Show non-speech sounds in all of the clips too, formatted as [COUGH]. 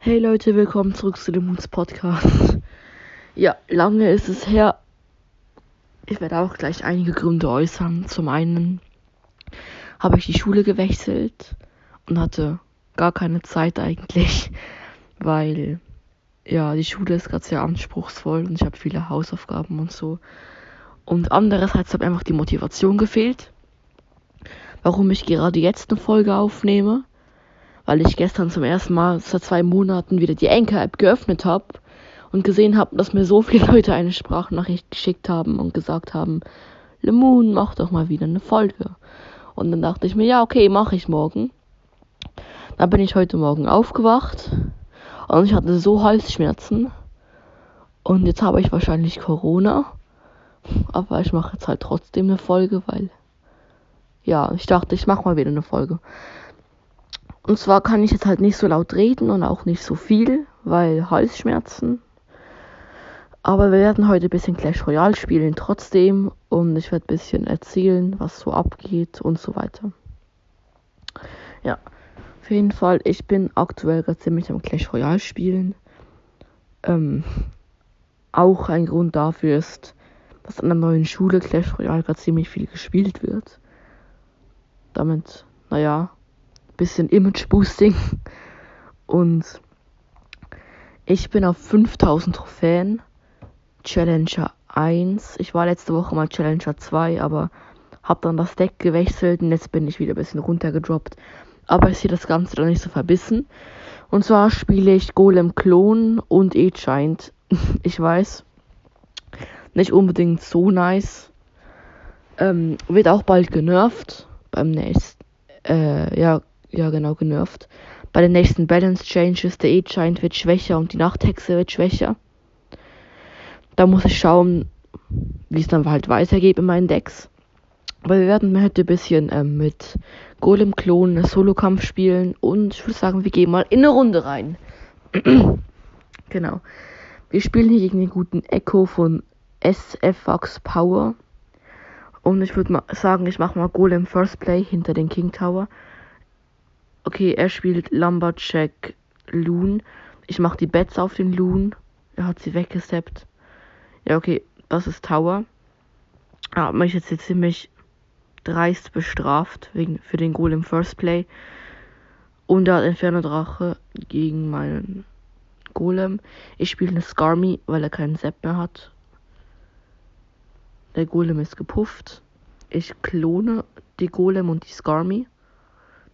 Hey Leute, willkommen zurück zu dem Moons Podcast. Ja, lange ist es her. Ich werde auch gleich einige Gründe äußern. Zum einen habe ich die Schule gewechselt und hatte gar keine Zeit eigentlich, [LAUGHS] weil ja, die Schule ist gerade sehr anspruchsvoll und ich habe viele Hausaufgaben und so. Und andererseits hat einfach die Motivation gefehlt, warum ich gerade jetzt eine Folge aufnehme weil ich gestern zum ersten Mal seit zwei Monaten wieder die Anchor-App geöffnet habe und gesehen habe, dass mir so viele Leute eine Sprachnachricht geschickt haben und gesagt haben, Lemon, mach doch mal wieder eine Folge. Und dann dachte ich mir, ja, okay, mache ich morgen. Dann bin ich heute Morgen aufgewacht und ich hatte so Halsschmerzen. Und jetzt habe ich wahrscheinlich Corona. Aber ich mache jetzt halt trotzdem eine Folge, weil ja, ich dachte, ich mache mal wieder eine Folge. Und zwar kann ich jetzt halt nicht so laut reden und auch nicht so viel, weil Halsschmerzen. Aber wir werden heute ein bisschen Clash Royale spielen trotzdem und ich werde ein bisschen erzählen, was so abgeht und so weiter. Ja, auf jeden Fall, ich bin aktuell gerade ziemlich am Clash Royale spielen. Ähm, auch ein Grund dafür ist, dass an der neuen Schule Clash Royale gerade ziemlich viel gespielt wird. Damit, naja, bisschen Image Boosting. Und ich bin auf 5000 Trophäen. Challenger 1. Ich war letzte Woche mal Challenger 2, aber hab dann das Deck gewechselt und jetzt bin ich wieder ein bisschen runtergedroppt. Aber ich sehe das Ganze dann nicht so verbissen. Und zwar spiele ich Golem Klon und E-Giant. [LAUGHS] Ich weiß, nicht unbedingt so nice. Ähm, wird auch bald genervt. Beim nächsten, äh, ja, ja genau, genervt. Bei den nächsten Balance Changes, der E-Giant wird schwächer und die Nachthexe wird schwächer. Da muss ich schauen, wie es dann halt weitergeht in meinen Decks. Aber wir werden heute ein bisschen ähm, mit Golem-Klon Solo-Kampf spielen und ich würde sagen, wir gehen mal in eine Runde rein. [CLEARS THROAT] genau. Wir spielen hier gegen den guten Echo von SFX Power. Und ich würde mal sagen, ich mache mal Golem First Play hinter den King Tower. Okay, er spielt Lumberjack Loon. Ich mache die Bets auf den Loon. Er hat sie weggesteppt. Ja, okay, das ist Tower. Er hat mich jetzt hier ziemlich dreist bestraft wegen für den Goal im First Play. Und er hat Inferno Drache gegen meinen Golem. Ich spiele eine Skarmy, weil er keinen Sepp mehr hat. Der Golem ist gepufft. Ich klone die Golem und die Skarmy.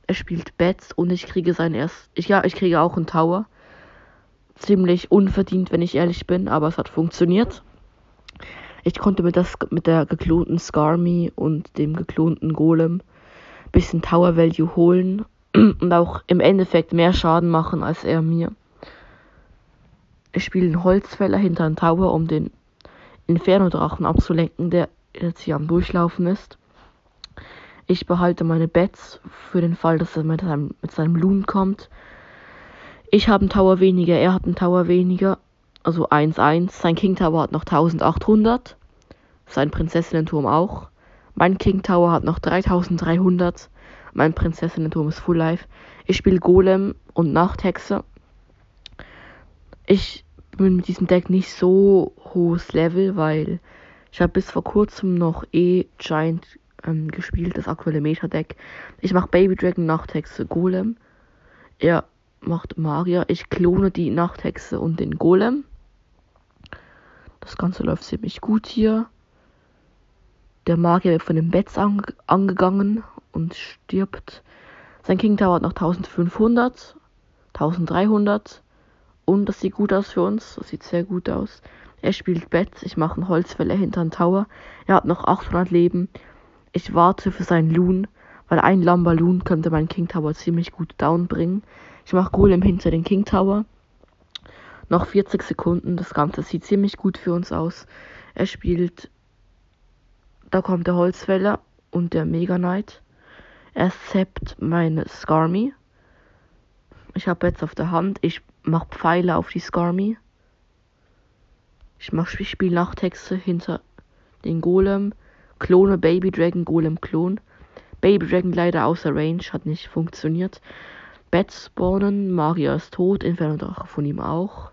Er spielt Bats und ich kriege sein erst. Ich, ja, ich kriege auch einen Tower. Ziemlich unverdient, wenn ich ehrlich bin, aber es hat funktioniert. Ich konnte mit, das, mit der geklonten Skarmy und dem geklonten Golem ein bisschen Tower Value holen [CLEARS THROAT] und auch im Endeffekt mehr Schaden machen als er mir. Ich spiele einen Holzfäller hinter einen Tower, um den Inferno-Drachen abzulenken, der jetzt hier am Durchlaufen ist. Ich behalte meine Bets für den Fall, dass er mit seinem, mit seinem Loon kommt. Ich habe einen Tower weniger, er hat einen Tower weniger. Also 1-1. Sein King Tower hat noch 1800. Sein Prinzessinnenturm auch. Mein King Tower hat noch 3300. Mein Prinzessinnenturm ist Full Life. Ich spiele Golem und Nachthexe. Ich bin mit diesem Deck nicht so hohes Level, weil ich habe bis vor kurzem noch E Giant ähm, gespielt, das aktuelle Meta-Deck. Ich mache Baby Dragon Nachthexe Golem. Er macht Magier. Ich klone die Nachthexe und den Golem. Das Ganze läuft ziemlich gut hier. Der Magier wird von den Bets ange angegangen und stirbt. Sein King Tower hat noch 1500, 1300. Und das sieht gut aus für uns. Das sieht sehr gut aus. Er spielt Bets. Ich mache einen Holzfäller hinter den Tower. Er hat noch 800 Leben. Ich warte für seinen Loon, weil ein Lumber Loon könnte meinen King Tower ziemlich gut down bringen. Ich mache Golem hinter den King Tower. Noch 40 Sekunden. Das Ganze sieht ziemlich gut für uns aus. Er spielt. Da kommt der Holzfäller und der Mega Knight. Er seppt meine Skarmy. Ich habe jetzt auf der Hand. Ich mache Pfeile auf die Skarmy. Ich mache Spiel Nachthexe hinter den Golem. Klone Baby Dragon Golem Klon. Baby Dragon leider außer Range, hat nicht funktioniert. Bett spawnen. Maria ist tot, Inferno-Drache von ihm auch.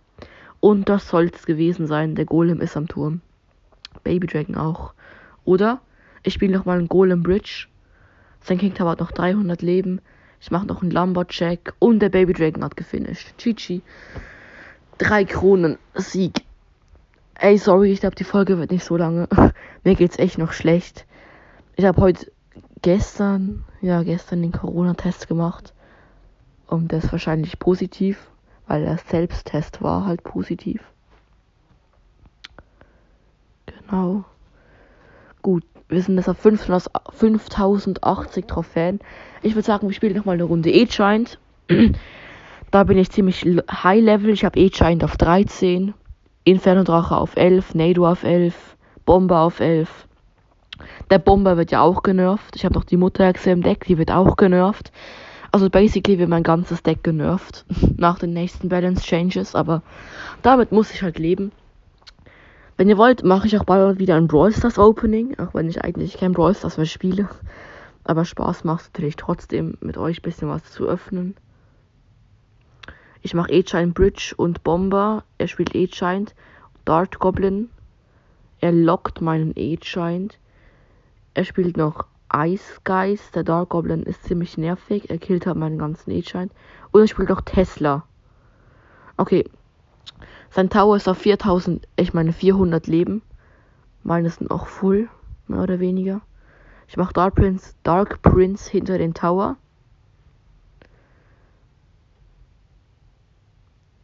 Und das soll es gewesen sein. Der Golem ist am Turm. Baby Dragon auch. Oder ich spiele nochmal einen Golem Bridge. Sein King Tower hat noch 300 Leben. Ich mache noch einen Lumber-Check. Und der Baby Dragon hat gefinisht. Chichi. Drei Kronen. Sieg. Ey, sorry, ich glaube, die Folge wird nicht so lange. [LAUGHS] Mir geht's echt noch schlecht. Ich habe heute gestern, ja, gestern den Corona-Test gemacht. Und der ist wahrscheinlich positiv, weil der Selbsttest war halt positiv. Genau. Gut, wir sind jetzt auf 5080 Trophäen. Ich würde sagen, wir spielen nochmal eine Runde E-Giant. [CLEARS THROAT] da bin ich ziemlich high level. Ich habe E-Giant auf 13. Inferno Drache auf 11. Nado auf 11. Bomber auf 11. Der Bomber wird ja auch genervt. Ich habe noch die Mutterhexe im Deck, die wird auch genervt. Also basically wird mein ganzes Deck genervt [LAUGHS] nach den nächsten Balance Changes, aber damit muss ich halt leben. Wenn ihr wollt, mache ich auch bald wieder ein Brawl Stars Opening, auch wenn ich eigentlich kein Brawl Stars mehr spiele. Aber Spaß macht natürlich trotzdem, mit euch ein bisschen was zu öffnen. Ich mache E-Giant Bridge und Bomber. Er spielt E-Giant. Dart Goblin. Er lockt meinen E-Giant. Er spielt noch Ice Geist. Der Dark Goblin ist ziemlich nervig. Er killt halt meinen ganzen E-Giant. Und er spielt noch Tesla. Okay. Sein Tower ist auf 4000, ich meine 400 Leben. Meine sind auch full, mehr oder weniger. Ich mache Dark Prince, Dark Prince hinter den Tower.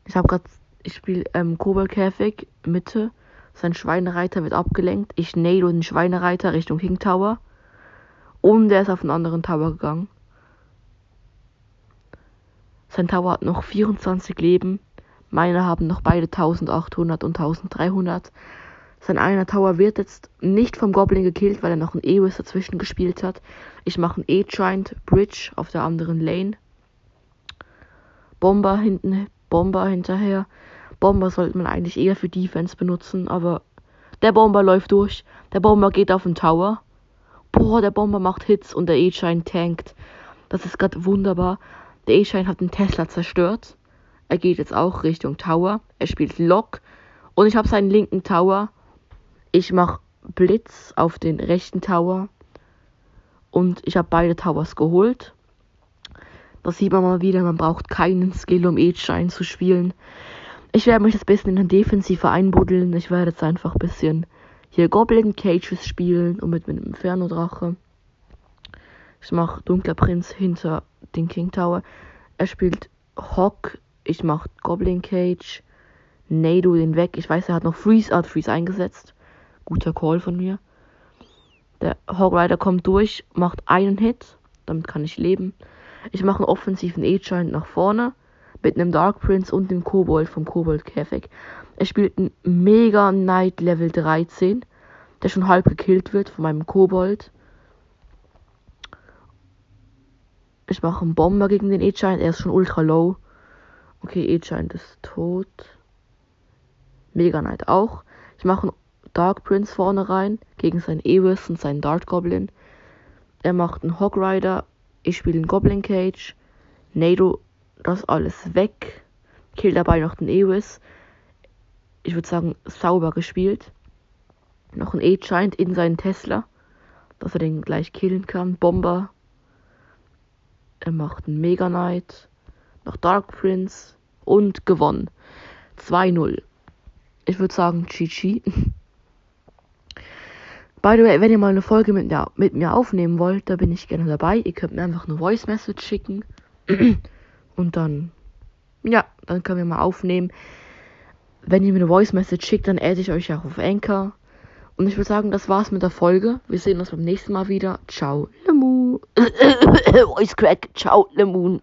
Ich habe gerade, ich spiele ähm, Koboldkäfig, Mitte. Sein Schweinereiter wird abgelenkt. Ich nail den Schweinereiter Richtung King Tower. Und der ist auf einen anderen Tower gegangen. Sein Tower hat noch 24 Leben. Meine haben noch beide 1800 und 1300. Sein einer Tower wird jetzt nicht vom Goblin gekillt, weil er noch ein Ewis dazwischen gespielt hat. Ich mache einen E-Giant Bridge auf der anderen Lane. Bomber hinten, Bomber hinterher. Bomber sollte man eigentlich eher für Defense benutzen, aber der Bomber läuft durch. Der Bomber geht auf den Tower. Boah, der Bomber macht Hits und der E-Shine tankt. Das ist gerade wunderbar. Der E-Shine hat den Tesla zerstört. Er geht jetzt auch Richtung Tower. Er spielt Lock. Und ich habe seinen linken Tower. Ich mache Blitz auf den rechten Tower. Und ich habe beide Towers geholt. Das sieht man mal wieder. Man braucht keinen Skill, um E-Shine zu spielen. Ich werde mich ein bisschen in der Defensive einbuddeln. Ich werde jetzt einfach ein bisschen hier Goblin Cages spielen und mit, mit dem Inferno Drache. Ich mache Dunkler Prinz hinter den King Tower. Er spielt Hawk. Ich mache Goblin Cage. Nado den weg. Ich weiß, er hat noch Freeze Art Freeze eingesetzt. Guter Call von mir. Der Hawk Rider kommt durch, macht einen Hit. Damit kann ich leben. Ich mache einen offensiven E-Giant nach vorne mit einem Dark Prince und dem Kobold vom Kobold Käfig. Er spielt einen Mega Knight Level 13, der schon halb gekillt wird von meinem Kobold. Ich mache einen Bomber gegen den E-Giant, er ist schon ultra low. Okay, E-Giant ist tot. Mega Knight auch. Ich mache einen Dark Prince vorne rein gegen seinen Ewis und seinen Dart Goblin. Er macht einen Hog Rider. Ich spiele einen Goblin Cage. Nado das alles weg. Kill dabei noch den Ewis. Ich würde sagen, sauber gespielt. Noch ein E-Giant in seinen Tesla, dass er den gleich killen kann. Bomber. Er macht einen Mega Knight. Noch Dark Prince. Und gewonnen. 2-0. Ich würde sagen, GG. [LAUGHS] By the way, wenn ihr mal eine Folge mit mir, mit mir aufnehmen wollt, da bin ich gerne dabei. Ihr könnt mir einfach eine Voice Message schicken. [CLEARS THROAT] Und dann, ja, dann können wir mal aufnehmen. Wenn ihr mir eine Voice Message schickt, dann adde ich euch auch auf Anchor. Und ich würde sagen, das war's mit der Folge. Wir sehen uns beim nächsten Mal wieder. Ciao, Lemoon. [COUGHS] Voice Crack. Ciao, Lemoon.